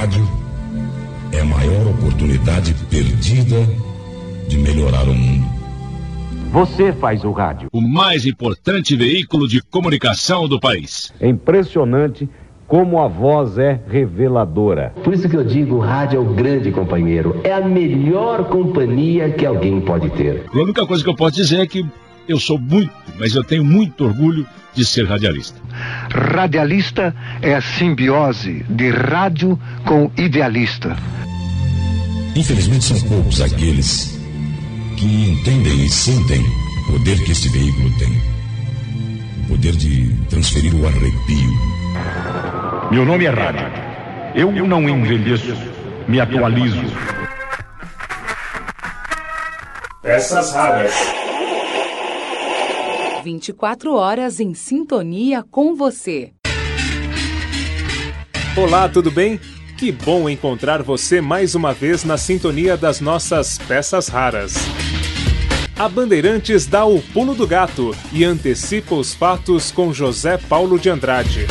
rádio é a maior oportunidade perdida de melhorar o mundo. Você faz o rádio. O mais importante veículo de comunicação do país. É impressionante como a voz é reveladora. Por isso que eu digo, o rádio é o grande companheiro. É a melhor companhia que alguém pode ter. A única coisa que eu posso dizer é que eu sou muito, mas eu tenho muito orgulho de ser radialista. Radialista é a simbiose de rádio com idealista. Infelizmente são poucos aqueles que entendem e sentem o poder que este veículo tem. O poder de transferir o arrepio. Meu nome é Rádio. Eu não envelheço, me atualizo. Peças raras. 24 horas em sintonia com você. Olá, tudo bem? Que bom encontrar você mais uma vez na sintonia das nossas peças raras. A Bandeirantes dá o pulo do gato e antecipa os fatos com José Paulo de Andrade.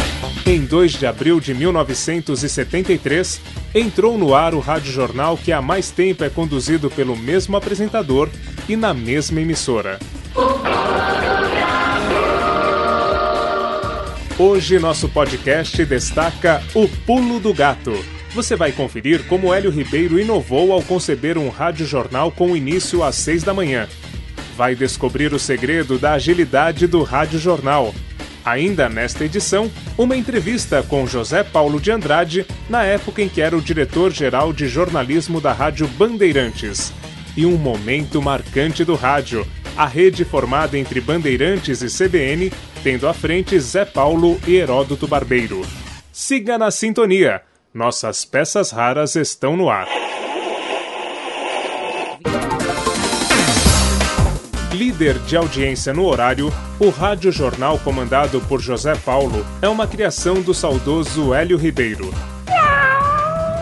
Em 2 de abril de 1973, entrou no ar o rádio jornal que há mais tempo é conduzido pelo mesmo apresentador e na mesma emissora. Hoje nosso podcast destaca o Pulo do Gato. Você vai conferir como Hélio Ribeiro inovou ao conceber um rádio jornal com início às 6 da manhã. Vai descobrir o segredo da agilidade do rádio jornal. Ainda nesta edição, uma entrevista com José Paulo de Andrade, na época em que era o diretor-geral de jornalismo da Rádio Bandeirantes. E um momento marcante do rádio, a rede formada entre Bandeirantes e CBN, tendo à frente Zé Paulo e Heródoto Barbeiro. Siga na sintonia. Nossas peças raras estão no ar. Líder de audiência no horário, o Rádio Jornal comandado por José Paulo é uma criação do saudoso Hélio Ribeiro.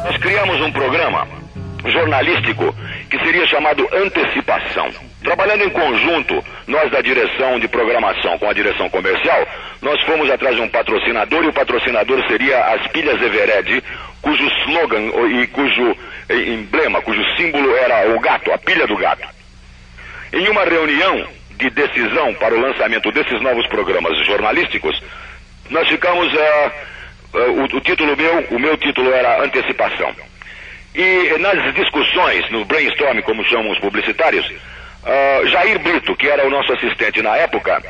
Nós criamos um programa jornalístico que seria chamado Antecipação. Trabalhando em conjunto, nós da direção de programação com a direção comercial, nós fomos atrás de um patrocinador e o patrocinador seria as Pilhas Evered, cujo slogan e cujo emblema, cujo símbolo era o gato, a pilha do gato. Em uma reunião de decisão para o lançamento desses novos programas jornalísticos, nós ficamos. Uh, uh, o, o título meu, o meu título era Antecipação. E nas discussões, no brainstorming, como chamam os publicitários, uh, Jair Brito, que era o nosso assistente na época,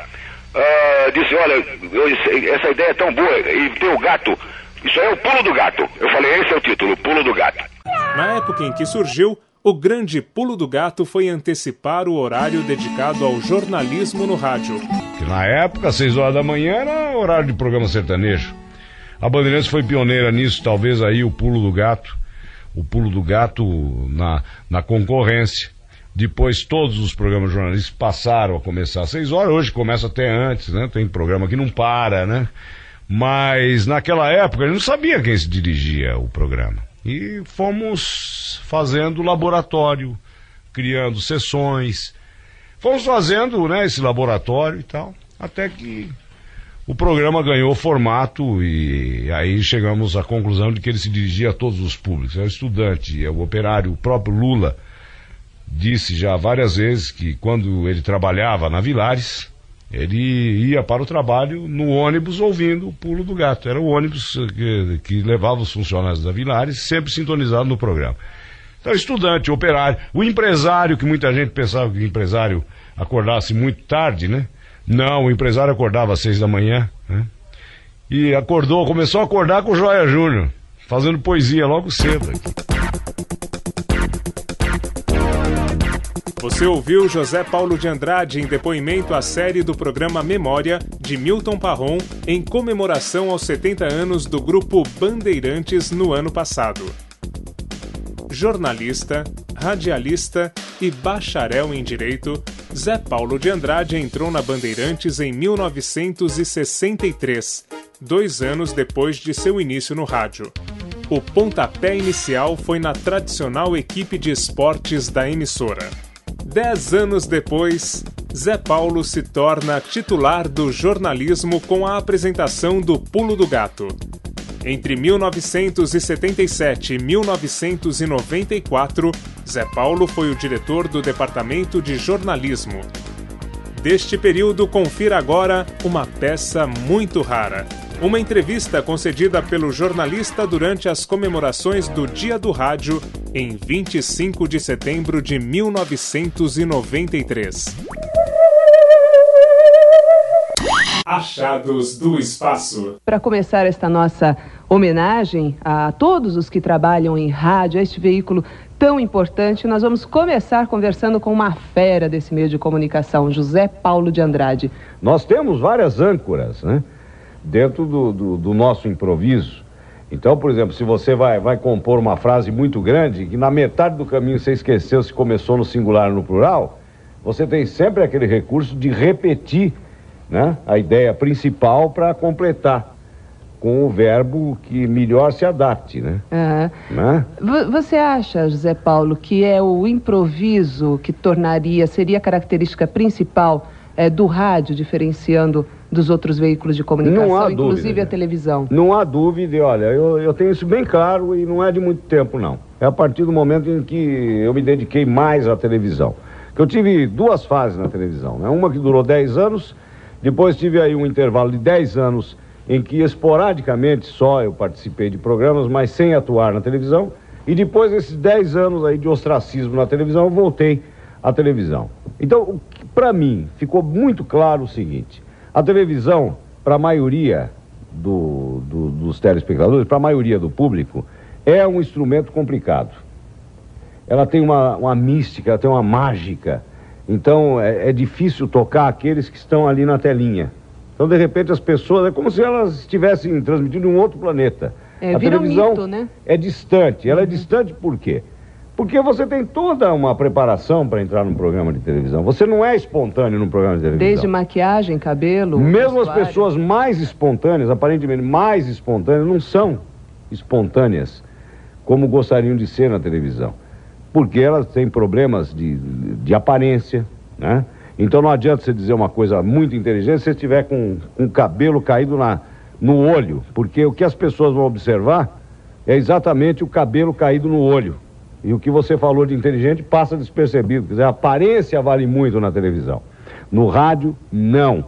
uh, disse: Olha, eu, essa ideia é tão boa, e tem o gato, isso aí é o pulo do gato. Eu falei: Esse é o título, pulo do gato. Na época em que surgiu, o grande pulo do gato foi antecipar o horário dedicado ao jornalismo no rádio. Que na época, às 6 horas da manhã, era horário de programa sertanejo. A Bandeirantes foi pioneira nisso, talvez aí o pulo do gato o pulo do gato na, na concorrência. Depois todos os programas jornalísticos passaram a começar às seis horas, hoje começa até antes, né? Tem programa que não para, né? Mas naquela época a gente não sabia quem se dirigia o programa. E fomos fazendo laboratório, criando sessões, fomos fazendo né, esse laboratório e tal, até que o programa ganhou formato e aí chegamos à conclusão de que ele se dirigia a todos os públicos. É o estudante, é o operário, o próprio Lula disse já várias vezes que quando ele trabalhava na Vilares, ele ia para o trabalho no ônibus ouvindo o pulo do gato. Era o ônibus que, que levava os funcionários da Vilares, sempre sintonizado no programa. Então, estudante, operário, o empresário, que muita gente pensava que o empresário acordasse muito tarde, né? Não, o empresário acordava às seis da manhã, né? E acordou, começou a acordar com o Joia Júnior, fazendo poesia logo cedo. Você ouviu José Paulo de Andrade em depoimento à série do programa Memória de Milton Parron em comemoração aos 70 anos do grupo Bandeirantes no ano passado. Jornalista, radialista e bacharel em Direito, Zé Paulo de Andrade entrou na Bandeirantes em 1963, dois anos depois de seu início no rádio. O pontapé inicial foi na tradicional equipe de esportes da emissora. Dez anos depois, Zé Paulo se torna titular do jornalismo com a apresentação do Pulo do Gato. Entre 1977 e 1994, Zé Paulo foi o diretor do Departamento de Jornalismo. Deste período, confira agora uma peça muito rara. Uma entrevista concedida pelo jornalista durante as comemorações do Dia do Rádio em 25 de setembro de 1993. Achados do Espaço. Para começar esta nossa homenagem a todos os que trabalham em rádio, a este veículo tão importante, nós vamos começar conversando com uma fera desse meio de comunicação, José Paulo de Andrade. Nós temos várias âncoras, né? Dentro do, do, do, nosso improviso. Então, por exemplo, se você vai, vai compor uma frase muito grande, que na metade do caminho você esqueceu se começou no singular ou no plural, você tem sempre aquele recurso de repetir né, a ideia principal para completar com o verbo que melhor se adapte, né? Uhum. né? Você acha, José Paulo, que é o improviso que tornaria, seria a característica principal é, do rádio, diferenciando dos outros veículos de comunicação, inclusive dúvida, a televisão. Não há dúvida, olha, eu, eu tenho isso bem claro e não é de muito tempo, não. É a partir do momento em que eu me dediquei mais à televisão. Eu tive duas fases na televisão, né? Uma que durou 10 anos, depois tive aí um intervalo de 10 anos em que esporadicamente só eu participei de programas, mas sem atuar na televisão. E depois desses 10 anos aí de ostracismo na televisão, eu voltei à televisão. Então, para mim, ficou muito claro o seguinte: a televisão, para a maioria do, do, dos telespectadores, para a maioria do público, é um instrumento complicado. Ela tem uma, uma mística, ela tem uma mágica. Então é, é, difícil tocar aqueles que estão ali na telinha. Então, de repente, as pessoas, é como se elas estivessem transmitindo um outro planeta. É, a televisão um mito, né? é distante. Ela é uhum. é distante por quê? Porque você tem toda uma preparação para entrar num programa de televisão. Você não é espontâneo num programa de televisão. Desde maquiagem, cabelo. Mesmo as pessoas mais espontâneas, aparentemente mais espontâneas, não são espontâneas como gostariam de ser na televisão. Porque elas têm problemas de, de aparência, né? Então não adianta você dizer uma coisa muito inteligente se você estiver com, com o cabelo caído na, no olho. Porque o que as pessoas vão observar é exatamente o cabelo caído no olho. E o que você falou de inteligente passa despercebido. Quer dizer, a aparência vale muito na televisão. No rádio, não.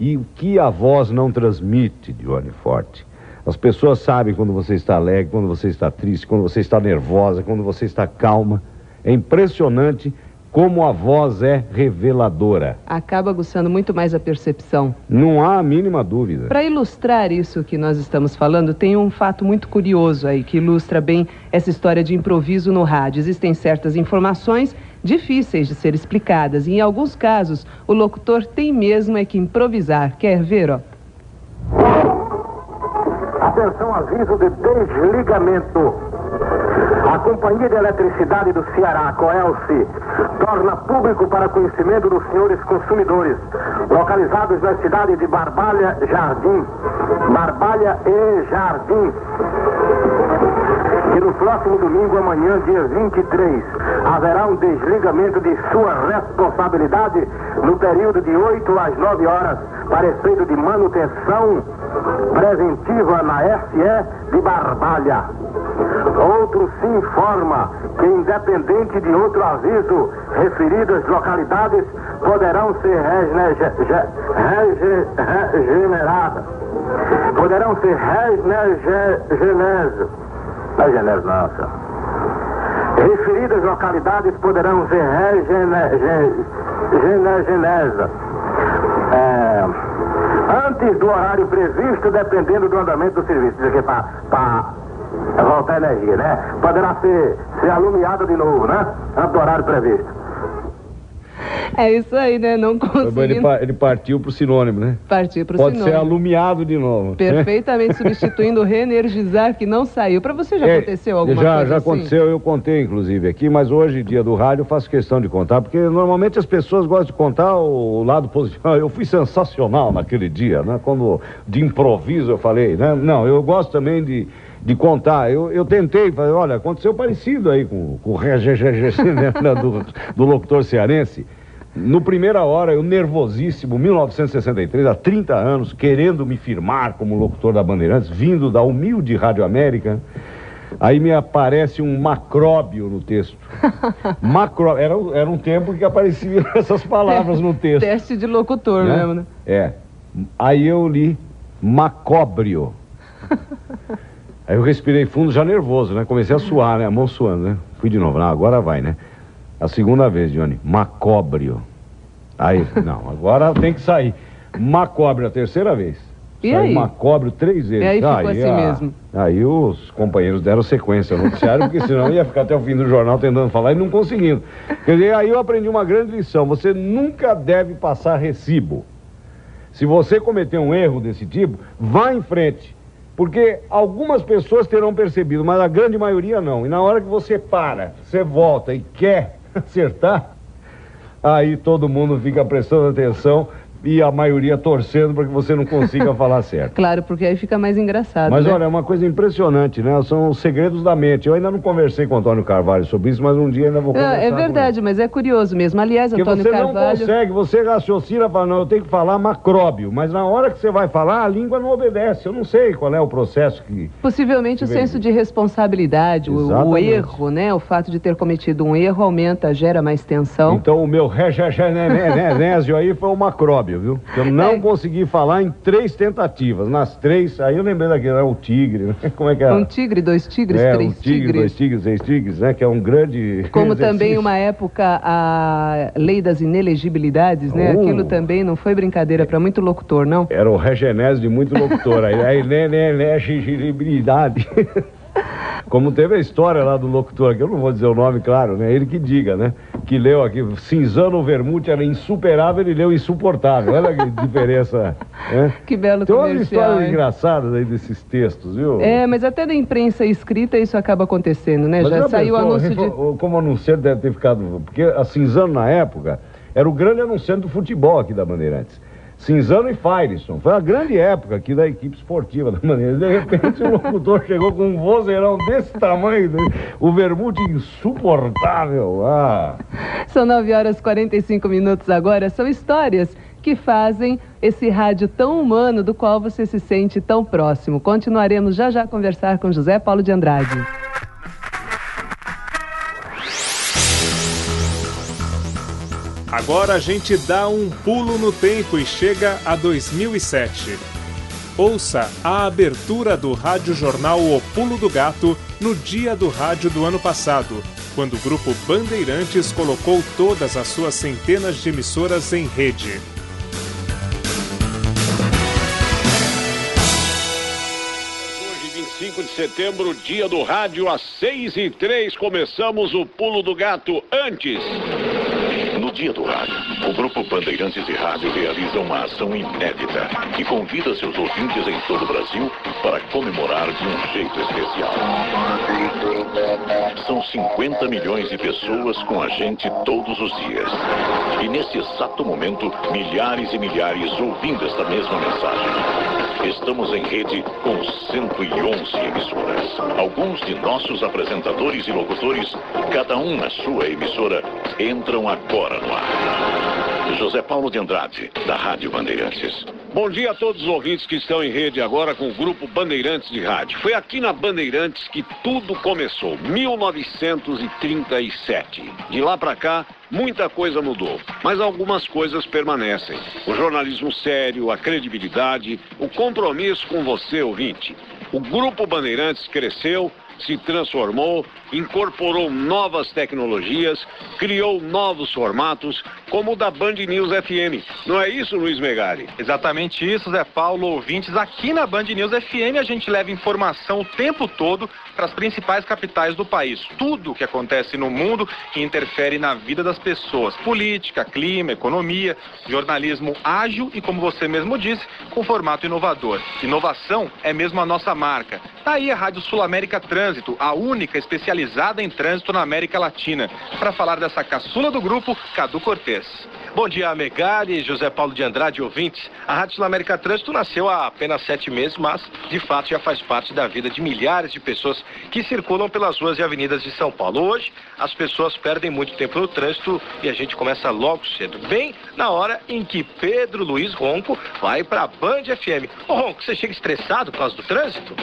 E o que a voz não transmite, Johnny Forte? As pessoas sabem quando você está alegre, quando você está triste, quando você está nervosa, quando você está calma. É impressionante como a voz é reveladora. Acaba aguçando muito mais a percepção. Não há a mínima dúvida. Para ilustrar isso que nós estamos falando, tem um fato muito curioso aí que ilustra bem essa história de improviso no rádio. Existem certas informações difíceis de ser explicadas e em alguns casos o locutor tem mesmo é que improvisar. Quer ver, ó? Atenção, aviso de desligamento. A Companhia de Eletricidade do Ceará, Coelce, torna público para conhecimento dos senhores consumidores, localizados na cidade de Barbalha Jardim, Barbalha e Jardim, que no próximo domingo, amanhã, dia 23, haverá um desligamento de sua responsabilidade no período de 8 às 9 horas, para efeito de manutenção preventiva na SE de Barbalha. Outro se informa que, independente de outro aviso, referidas localidades poderão ser regeneradas. Poderão ser regeneradas. É senhor. Referidas localidades poderão ser regeneradas. É, antes do horário previsto, dependendo do andamento do serviço. Diz aqui para voltar a energia, né? Poderá ser, ser alumiado de novo, né? Antes do horário previsto. É isso aí, né? Não conseguindo... Ele, ele partiu pro sinônimo, né? Partiu pro Pode sinônimo. Pode ser alumiado de novo. Perfeitamente substituindo reenergizar, que não saiu. Para você já é, aconteceu alguma já, coisa Já assim? aconteceu, eu contei inclusive aqui, mas hoje, dia do rádio, eu faço questão de contar, porque normalmente as pessoas gostam de contar o, o lado positivo. Eu fui sensacional naquele dia, né? Quando de improviso eu falei, né? Não, eu gosto também de de contar. Eu, eu tentei, falei, olha, aconteceu parecido aí com, com o né, do, do locutor cearense. No primeira hora, eu nervosíssimo, 1963, há 30 anos, querendo me firmar como locutor da Bandeirantes, vindo da humilde Rádio América. Aí me aparece um macróbio no texto. Macró... Era, era um tempo que apareciam essas palavras no texto. Teste de locutor Né? mesmo, né? É. Aí eu li macóbrio. Aí eu respirei fundo, já nervoso, né? Comecei a suar, né? A mão suando, né? Fui de novo. Não, agora vai, né? A segunda vez, Johnny. Macóbrio. Aí, não, agora tem que sair. Macóbrio a terceira vez. E Saiu aí? Macóbrio três vezes. E aí ficou assim a- mesmo. Aí os companheiros deram sequência no noticiário, porque senão ia ficar até o fim do jornal tentando falar e não conseguindo. Quer dizer, aí eu aprendi uma grande lição. Você nunca deve passar recibo. Se você cometer um erro desse tipo, vá em frente. Porque algumas pessoas terão percebido, mas a grande maioria não. E na hora que você para, você volta e quer acertar, aí todo mundo fica prestando atenção e a maioria torcendo para que você não consiga falar certo. Claro, porque aí fica mais engraçado. Mas né? olha, é uma coisa impressionante, né? São os segredos da mente. Eu ainda não conversei com o Antônio Carvalho sobre isso, mas um dia ainda vou conversar. é com verdade, mas é curioso mesmo. Aliás, Porque Antônio você não Carvalho. consegue, você raciocina, fala, não, eu tenho que falar macróbio, mas na hora que você vai falar, a língua não obedece. Eu não sei qual é o processo que. Possivelmente o senso de responsabilidade, o, o erro, né? O fato de ter cometido um erro aumenta, gera mais tensão. Então o meu regenésio aí foi o macróbio, viu? Eu não É. consegui falar em três tentativas. Nas três, aí eu lembrei daquele, era o tigre, né? Como é que era? Um tigre, dois tigres, é, três um tigre, tigres. dois tigres, seis tigres, né? Que é um grande. Como também uma época a lei das inelegibilidades, né? Oh. Aquilo também não foi brincadeira para muito locutor, não? Era o regenésio de muito locutor. aí, aí, né, né, né. Como teve a história lá do locutor, que eu não vou dizer o nome, claro, né? Ele que diga, né? Que leu aqui, Cinzano Vermute era insuperável, ele leu insuportável. Olha que diferença. Né? Que belo Tem umas histórias hein? engraçadas aí desses textos, viu? É, mas até da imprensa escrita isso acaba acontecendo, né? Mas Já saiu o anúncio de. Como anunciante deve ter ficado. Porque a Cinzano, na época, era o grande anunciante do futebol aqui da Bandeirantes. Cinzano e Firestone. Foi a grande época aqui da equipe esportiva da Bandeirantes. De repente o locutor chegou com um vozeirão desse tamanho, né? o vermute insuportável. Ah. São 9 horas e 45 minutos agora. São histórias que fazem esse rádio tão humano do qual você se sente tão próximo. Continuaremos já já a conversar com José Paulo de Andrade. Agora a gente dá um pulo no tempo e chega a 2007. Ouça a abertura do Rádio Jornal O Pulo do Gato no dia do rádio do ano passado, quando o grupo Bandeirantes colocou todas as suas centenas de emissoras em rede. Hoje, 25 de setembro, dia do rádio, às 6 e 3 começamos o Pulo do Gato. Antes, dia do rádio, o Grupo Bandeirantes de Rádio realiza uma ação inédita e convida seus ouvintes em todo o Brasil para comemorar de um jeito especial. São 50 milhões de pessoas com a gente todos os dias. E nesse exato momento, milhares e milhares ouvindo esta mesma mensagem. Estamos em rede com 111 emissoras. Alguns de nossos apresentadores e locutores, cada um na sua emissora, entram agora no ar. José Paulo de Andrade, da Rádio Bandeirantes. bom dia a todos os ouvintes que estão em rede agora com o grupo Bandeirantes de Rádio. Foi aqui na Bandeirantes que tudo começou, 1937. De lá para cá, muita coisa mudou, mas algumas coisas permanecem. O jornalismo sério, a credibilidade, o compromisso com você, ouvinte. O grupo Bandeirantes cresceu, se transformou, incorporou novas tecnologias, criou novos formatos, como o da Band News FM. Não é isso, Luiz Megali? Exatamente isso, Zé Paulo. Ouvintes, aqui na Band News FM a gente leva informação o tempo todo para as principais capitais do país. Tudo o que acontece no mundo que interfere na vida das pessoas. Política, clima, economia, jornalismo ágil e, como você mesmo disse, com formato inovador. Inovação é mesmo a nossa marca. Tá aí a Rádio Sul América Trânsito, a única especializada em trânsito na América Latina. Para falar dessa caçula do grupo, Cadu Cortez. Bom dia, Megali, José Paulo de Andrade, ouvintes. A Rádio Sul-América Trânsito nasceu há apenas sete meses, mas de fato já faz parte da vida de milhares de pessoas que circulam pelas ruas e avenidas de São Paulo. Hoje, as pessoas perdem muito tempo no trânsito e a gente começa logo cedo, bem na hora em que Pedro Luiz Ronco vai para a Band FM. Ô Ronco, você chega estressado por causa do trânsito?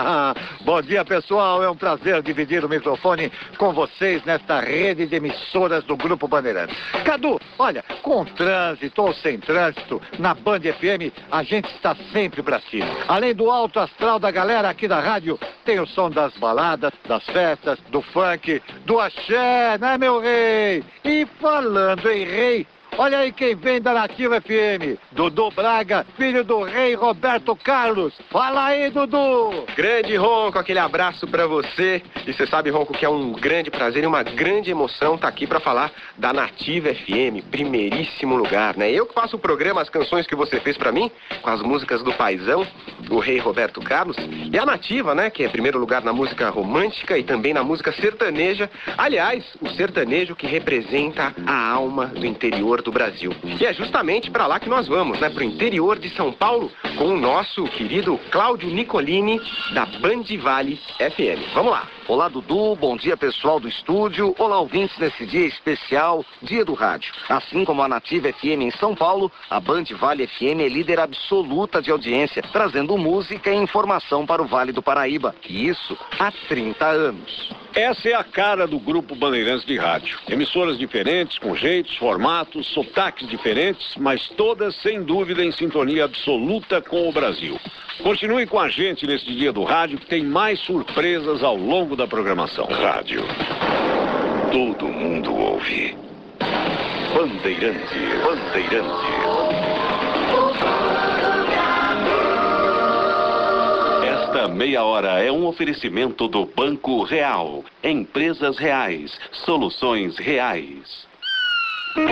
Bom dia, pessoal. É um prazer dividir o microfone com vocês nesta rede de emissoras do Grupo Bandeirantes. Cadu, olha, com trânsito ou sem trânsito, na Band FM a gente está sempre para cima. Além do alto astral da galera aqui da rádio, tem o som das baladas, das festas, do funk, do axé, né, meu rei? E falando em rei, Olha aí quem vem da Nativa FM. Dudu Braga, filho do rei Roberto Carlos. Fala aí, Dudu. Grande Ronco, aquele abraço para você. E você sabe, Ronco, que é um grande prazer e uma grande emoção estar tá aqui para falar da Nativa FM, primeiríssimo lugar, né? Eu que faço o programa, as canções que você fez para mim, com as músicas do Paizão, do rei Roberto Carlos, e a Nativa, né, que é primeiro lugar na música romântica e também na música sertaneja. Aliás, o sertanejo que representa a alma do interior do Brasil. E é justamente para lá que nós vamos, né? Para o interior de São Paulo, com o nosso querido Cláudio Nicolini, da Band Vale FM. Vamos lá. Olá, Dudu. Bom dia, pessoal do estúdio. Olá, ouvintes nesse dia especial, Dia do Rádio. Assim como a Nativa FM em São Paulo, a Band Vale FM é líder absoluta de audiência, trazendo música e informação para o Vale do Paraíba. E isso há 30 anos. Essa é a cara do Grupo Bandeirantes de Rádio. Emissoras diferentes, com jeitos, formatos, sotaques diferentes, mas todas sem dúvida em sintonia absoluta com o Brasil. Continue com a gente nesse dia do rádio que tem mais surpresas ao longo da programação. Rádio. Todo mundo ouve. Bandeirante, Bandeirante. Meia hora é um oferecimento do Banco Real. Empresas reais, soluções reais. 6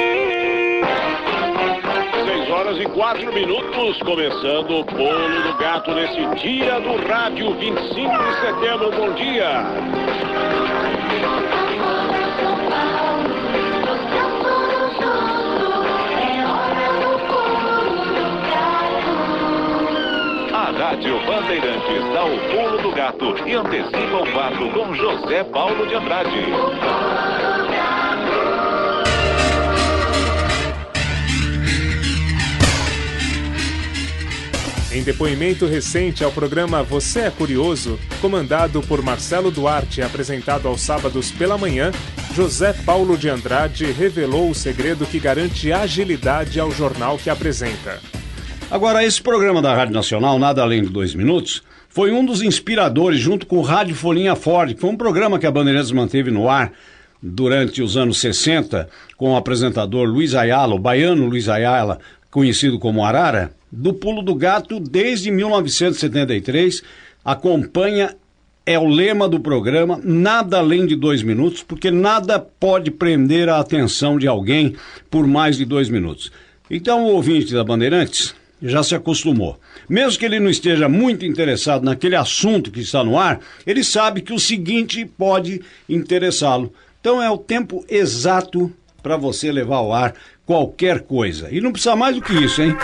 horas e 4 minutos, começando o Bolo do Gato nesse dia do rádio 25 de setembro. Bom dia! Rádio Bandeirantes dá o pulo do gato e antecipa o fato com José Paulo de Andrade. Em depoimento recente ao programa Você é Curioso, comandado por Marcelo Duarte e apresentado aos sábados pela manhã, José Paulo de Andrade revelou o segredo que garante agilidade ao jornal que apresenta. Agora, esse programa da Rádio Nacional, Nada Além de Dois Minutos, foi um dos inspiradores, junto com o Rádio Folhinha Ford, que foi um programa que a Bandeirantes manteve no ar durante os anos 60, com o apresentador Luiz Ayala, o baiano Luiz Ayala, conhecido como Arara, do Pulo do Gato desde 1973, acompanha, é o lema do programa, nada além de dois minutos, porque nada pode prender a atenção de alguém por mais de dois minutos. Então o ouvinte da Bandeirantes já se acostumou. Mesmo que ele não esteja muito interessado naquele assunto que está no ar, ele sabe que o seguinte pode interessá-lo. Então é o tempo exato para você levar ao ar qualquer coisa. E não precisa mais do que isso, hein?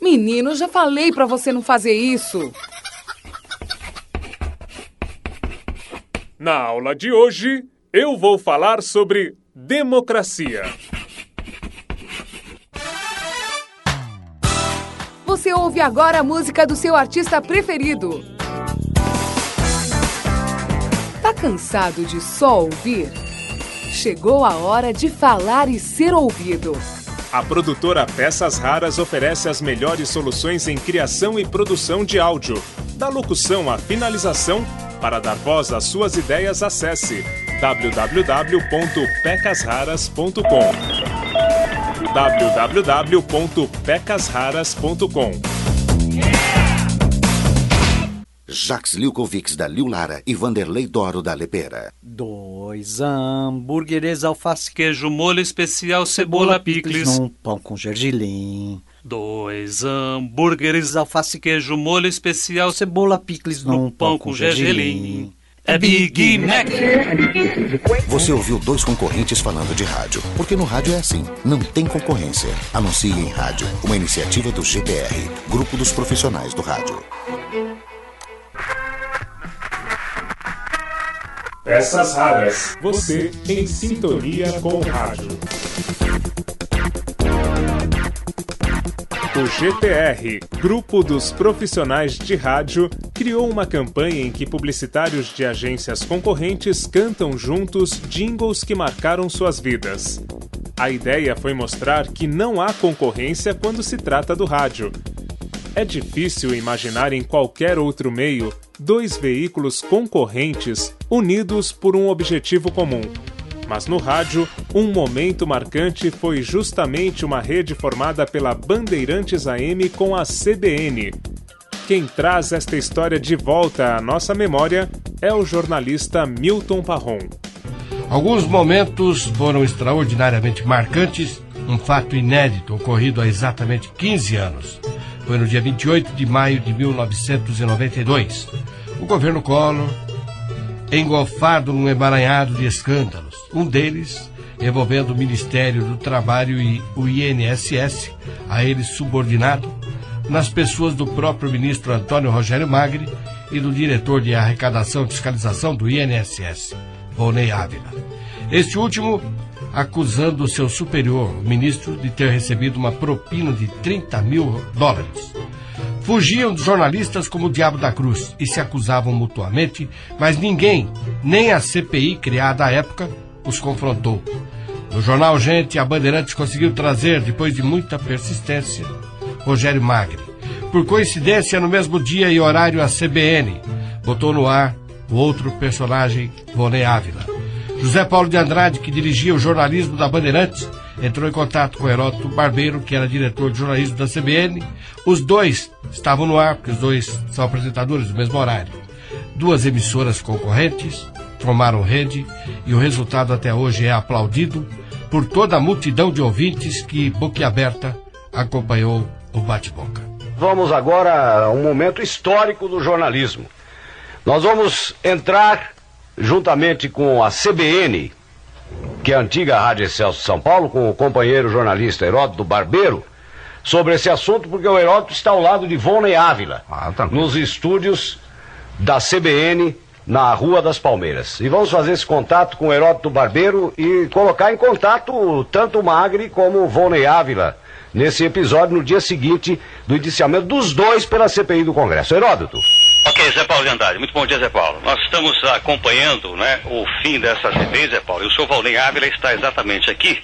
Menino, já falei para você não fazer isso. Na aula de hoje, eu vou falar sobre democracia. Você ouve agora a música do seu artista preferido. Tá cansado de só ouvir? Chegou a hora de falar e ser ouvido. A produtora Peças Raras oferece as melhores soluções em criação e produção de áudio, da locução à finalização. Para dar voz às suas ideias, acesse www.pecasraras.com www.pecasraras.com Jacques Lilkovics da Liu Lara e Vanderlei Doro da Lepera. Dois hambúrgueres, alface, queijo, molho especial, cebola, picles. Num pão com gergelim. Dois hambúrgueres, alface, queijo, molho especial, cebola, picles. Num pão com gergelim. É Big Mac. Você ouviu dois concorrentes falando de rádio. Porque no rádio é assim, não tem concorrência. Anuncie em rádio, uma iniciativa do GPR, Grupo dos Profissionais do Rádio. Peças raras. Você em sintonia com o rádio. O GPR, Grupo dos Profissionais de Rádio, criou uma campanha em que publicitários de agências concorrentes cantam juntos jingles que marcaram suas vidas. A ideia foi mostrar que não há concorrência quando se trata do rádio. É difícil imaginar em qualquer outro meio dois veículos concorrentes unidos por um objetivo comum mas no rádio, um momento marcante foi justamente uma rede formada pela Bandeirantes AM com a CBN. Quem traz esta história de volta à nossa memória é o jornalista Milton Parron. Alguns momentos foram extraordinariamente marcantes, um fato inédito ocorrido há exatamente 15 anos. Foi no dia 28 de maio de 1992. O governo Collor, engolfado num emaranhado de escândalos, um deles envolvendo o Ministério do Trabalho e o INSS, a ele subordinado, nas pessoas do próprio ministro Antônio Rogério Magri e do diretor de arrecadação e fiscalização do INSS, Volney Ávila. Este último acusando o seu superior, o ministro, de ter recebido uma propina de 30 mil dólares. Fugiam dos jornalistas como o diabo da cruz e se acusavam mutuamente, mas ninguém, nem a CPI criada à época, os confrontou. No jornal Gente, a Bandeirantes conseguiu trazer, depois de muita persistência, Rogério Magri. Por coincidência, no mesmo dia e horário, a CBN botou no ar o outro personagem, Vonei Ávila. José Paulo de Andrade, que dirigia o jornalismo da Bandeirantes, entrou em contato com Heródoto Barbeiro, que era diretor de jornalismo da CBN. Os dois estavam no ar, porque os dois são apresentadores do mesmo horário. Duas emissoras concorrentes, formaram rede e o resultado até hoje é aplaudido por toda a multidão de ouvintes que, boquiaberta, acompanhou o bate-boca. Vamos agora a um momento histórico do jornalismo. Nós vamos entrar juntamente com a CBN, que é a antiga Rádio Excelso de São Paulo, com o companheiro jornalista Heródoto Barbeiro, sobre esse assunto, porque o Heródoto está ao lado de Volney Ávila, ah, tá nos estúdios da CBN na Rua das Palmeiras. E vamos fazer esse contato com o Heródoto Barbeiro e colocar em contato tanto o Magri como o Volney Ávila nesse episódio no dia seguinte do indiciamento dos dois pela CPI do Congresso. Heródoto. Ok, Zé Paulo de Andrade. Muito bom dia, Zé Paulo. Nós estamos acompanhando né, o fim dessa CPI, Zé Paulo, e o senhor Volney Ávila está exatamente aqui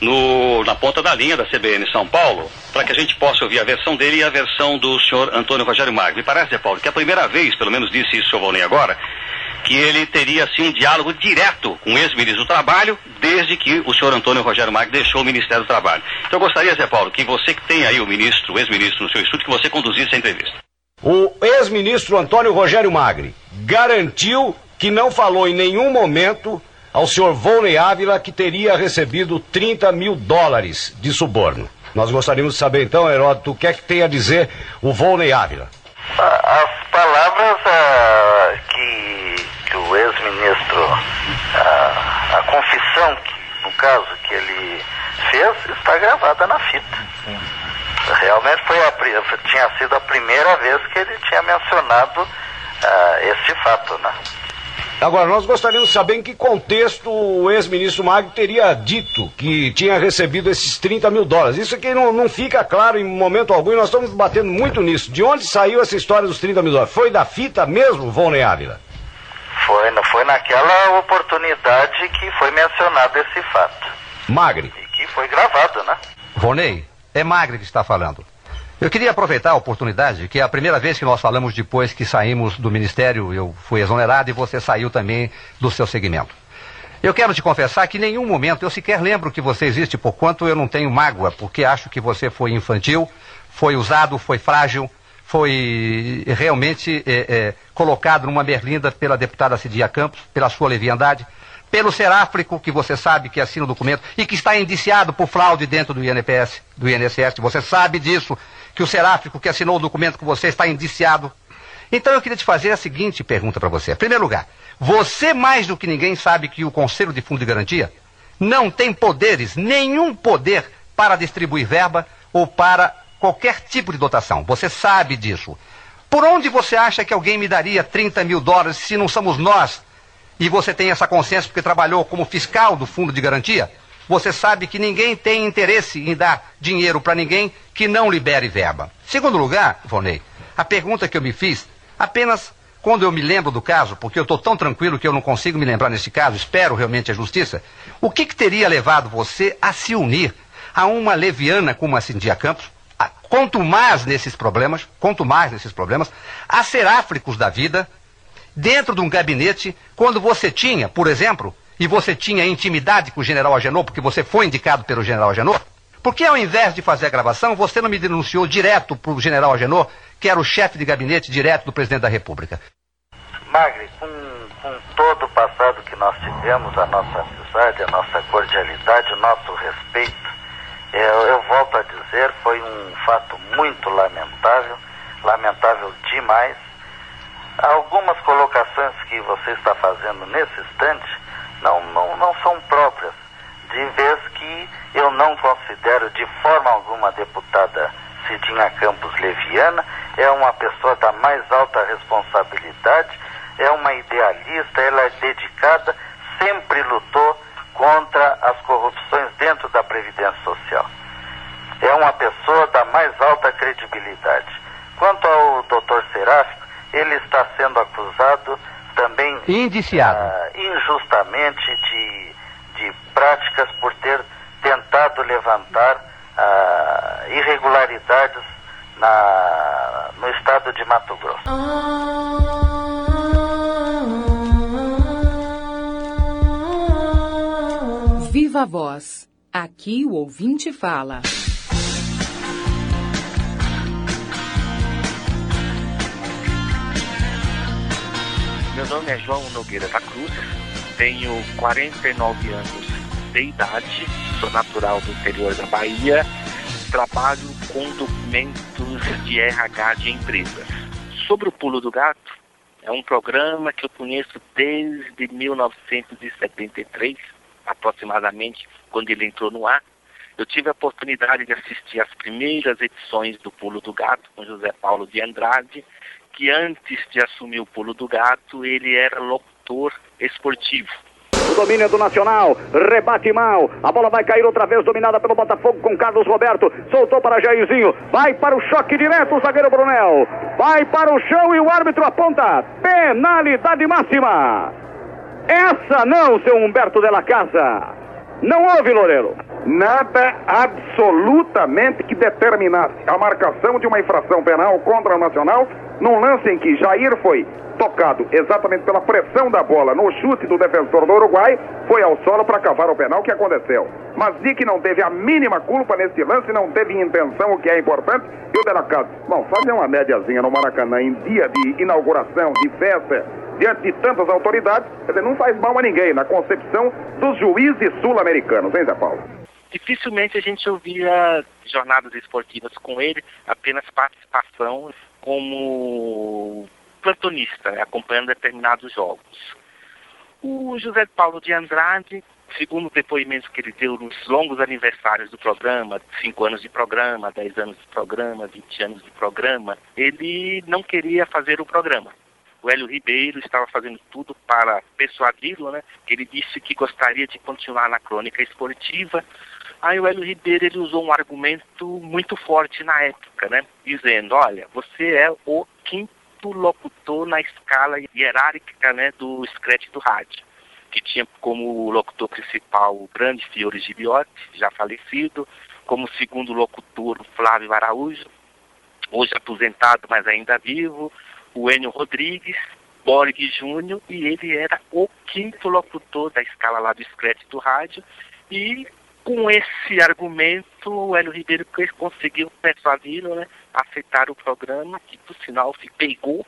no, na ponta da linha da CBN São Paulo, para que a gente possa ouvir a versão dele e a versão do senhor Antônio Rogério Magno. Me parece, Zé Paulo, que é a primeira vez, pelo menos disse isso o senhor Volney agora, que ele teria assim um diálogo direto com o ex-ministro do Trabalho, desde que o senhor Antônio Rogério Magno deixou o Ministério do Trabalho. Então eu gostaria, Zé Paulo, que você que tem aí o ministro, o ex-ministro no seu estúdio, que você conduzisse a entrevista. O ex-ministro Antônio Rogério Magri garantiu que não falou em nenhum momento ao senhor Volney Ávila que teria recebido 30 mil dólares de suborno. Nós gostaríamos de saber então, Heródoto, o que é que tem a dizer o Volney Ávila? As palavras ah, que, que, o ex-ministro, ah, a confissão, que, no caso, que ele fez, está gravada na fita. Realmente foi a, tinha sido a primeira vez que ele tinha mencionado esse fato, né? Agora, nós gostaríamos de saber em que contexto o ex-ministro Magno teria dito que tinha recebido esses 30 mil dólares. Isso aqui não, não fica claro em momento algum e nós estamos batendo muito nisso. De onde saiu essa história dos 30 mil dólares? Foi da fita mesmo, Volney Ávila? Foi, foi naquela oportunidade que foi mencionado esse fato. Magre. E que foi gravado, né? Volney, é Magre que está falando. Eu queria aproveitar a oportunidade, que é a primeira vez que nós falamos depois que saímos do Ministério, eu fui exonerado e você saiu também do seu segmento. Eu quero te confessar que em nenhum momento eu sequer lembro que você existe, por quanto eu não tenho mágoa, porque acho que você foi infantil, foi usado, foi frágil, foi realmente é, é, colocado numa berlinda pela deputada Cidia Campos, pela sua leviandade, pelo Seráfrico, que você sabe que assina o documento e que está indiciado por fraude dentro do INPS, do INSS, você sabe disso que o Seráfico que assinou o documento com você está indiciado. Então eu queria te fazer a seguinte pergunta para você. Em primeiro lugar, Você, mais do que ninguém, sabe que o Conselho de Fundo de Garantia não tem poderes, nenhum poder para distribuir verba ou para qualquer tipo de dotação. Você sabe disso. Por onde você acha que alguém me daria 30 mil dólares se não somos nós? E você tem essa consciência porque trabalhou como fiscal do Fundo de Garantia? Você sabe que ninguém tem interesse em dar dinheiro para ninguém que não libere verba. Segundo lugar, Vonei, a pergunta que eu me fiz, apenas quando eu me lembro do caso, porque eu estou tão tranquilo que eu não consigo me lembrar nesse caso, espero realmente a justiça, o que, que teria levado você a se unir a uma leviana como a Cindia Campos, quanto mais nesses problemas, quanto mais nesses problemas, a seráfricos da vida, dentro de um gabinete, quando você tinha, por exemplo, e você tinha intimidade com o general Agenor, porque você foi indicado pelo general Agenor, por que ao invés de fazer a gravação, você não me denunciou direto para o general Agenor, que era o chefe de gabinete direto do presidente da República? Magri, com, com todo o passado que nós tivemos, a nossa amizade, a nossa cordialidade, o nosso respeito, eu, eu volto a dizer, foi um fato muito lamentável, lamentável demais. Algumas colocações que você está fazendo nesse instante não, não, não são próprias, de vez que eu não considero de forma alguma a deputada Cidinha Campos Leviana, é uma pessoa da mais alta responsabilidade, é uma idealista, ela é dedicada, sempre lutou contra as corrupções dentro da Previdência Social. É uma pessoa da mais alta credibilidade. Quanto ao doutor Seráfico, ele está sendo acusado também indiciado uh, injustamente de, de práticas por ter tentado levantar uh, irregularidades na, no estado de Mato Grosso. Viva voz. Aqui o ouvinte fala. Meu nome é João Nogueira da Cruz, tenho 49 anos de idade, sou natural do interior da Bahia, trabalho com documentos de RH de empresas. Sobre o Pulo do Gato, é um programa que eu conheço desde 1973, aproximadamente, quando ele entrou no ar. Eu tive a oportunidade de assistir às primeiras edições do Pulo do Gato com José Paulo de Andrade, que antes de assumir o Pulo do Gato, ele era locutor esportivo. O domínio é do Nacional, rebate mal, a bola vai cair outra vez, dominada pelo Botafogo com Carlos Roberto, soltou para Jairzinho, vai para o choque direto o zagueiro Brunel, vai para o chão e o árbitro aponta, penalidade máxima. Essa não, seu Humberto de la Casa. Não houve, Loureiro. Nada absolutamente que determinasse a marcação de uma infração penal contra o Nacional num lance em que Jair foi tocado exatamente pela pressão da bola no chute do defensor do Uruguai, foi ao solo para cavar o penal que aconteceu. Mas que não teve a mínima culpa nesse lance, não teve intenção, o que é importante, e o Dela Casa. Bom, fazer uma médiazinha no Maracanã em dia de inauguração, de festa, diante de tantas autoridades, quer dizer, não faz mal a ninguém, na concepção dos juízes sul-americanos, hein, Zé Paulo? Dificilmente a gente ouvia jornadas esportivas com ele, apenas participação como plantonista, né, acompanhando determinados jogos. O José Paulo de Andrade, segundo depoimentos que ele deu nos longos aniversários do programa, 5 anos de programa, 10 anos de programa, 20 anos de programa, ele não queria fazer o programa. O Hélio Ribeiro estava fazendo tudo para persuadi-lo, né? Ele disse que gostaria de continuar na crônica esportiva. Aí o Hélio Ribeiro ele usou um argumento muito forte na época, né? Dizendo, olha, você é o quinto locutor na escala hierárquica né, do scratch do rádio, que tinha como locutor principal o grande Fiore Gibiotti, já falecido, como segundo locutor o Flávio Araújo, hoje aposentado, mas ainda vivo, o Enio Rodrigues, Borg Júnior, e ele era o quinto locutor da escala lá do Scratch do rádio, e com esse argumento, o Hélio Ribeiro conseguiu persuadi-lo né, a aceitar o programa, que por sinal se pegou.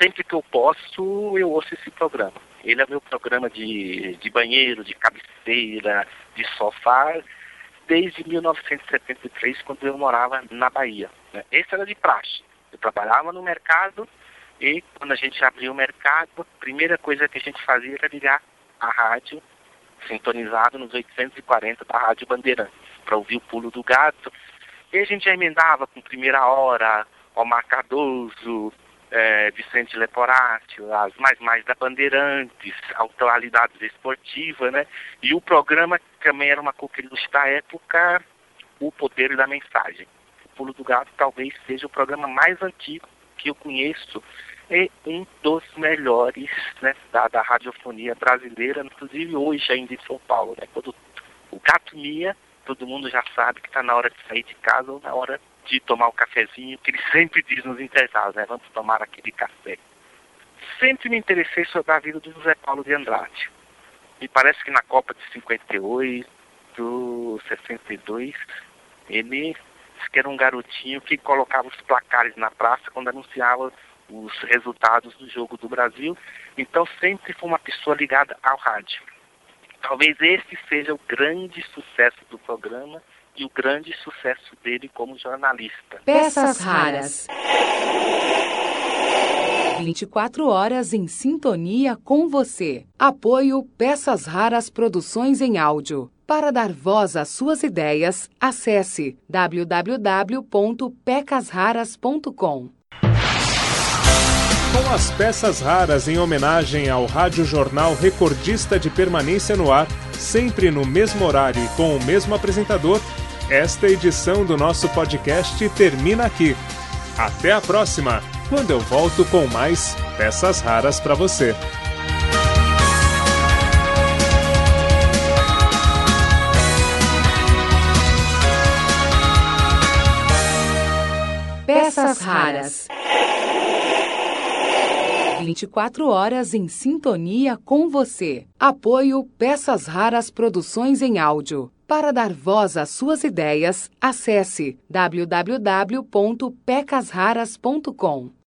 Sempre que eu posso, eu ouço esse programa. Ele é meu programa de, de banheiro, de cabeceira, de sofá, desde 1973, quando eu morava na Bahia. Né. Esse era de praxe. Eu trabalhava no mercado E quando a gente abriu o mercado, a primeira coisa que a gente fazia era ligar a rádio sintonizado nos 840 da Rádio Bandeirantes, para ouvir o pulo do gato. E a gente já emendava com primeira hora, Omar Cardoso, é, Vicente Leporácio, as mais mais da Bandeirantes, atualidades esportivas, né? E o programa também era uma coqueluche da época, O Poder da Mensagem. O Pulo do Gato talvez seja o programa mais antigo que eu conheço e um dos melhores né, da, da radiofonia brasileira, inclusive hoje ainda em São Paulo. Né? Quando o gato mia, todo mundo já sabe que está na hora de sair de casa ou na hora de tomar o cafezinho, que ele sempre diz nos intervalos, né? Vamos tomar aquele café. Sempre me interessei sobre a vida do José Paulo de Andrade. Me parece que na Copa de 58, 62, ele que era um garotinho que colocava os placares na praça quando anunciava os resultados do jogo do Brasil. Então sempre foi uma pessoa ligada ao rádio. Talvez esse seja o grande sucesso do programa e o grande sucesso dele como jornalista. Peças raras. 24 horas em sintonia com você. Apoio Peças Raras Produções em Áudio. Para dar voz às suas ideias, acesse www.pecasraras.com. Com as peças raras em homenagem ao Rádio Jornal recordista de permanência no ar, sempre no mesmo horário e com o mesmo apresentador, esta edição do nosso podcast termina aqui. Até a próxima, quando eu volto com mais peças raras para você. Peças raras. 24 horas em sintonia com você. Apoio Peças Raras Produções em Áudio. Para dar voz às suas ideias, acesse www.pecasraras.com.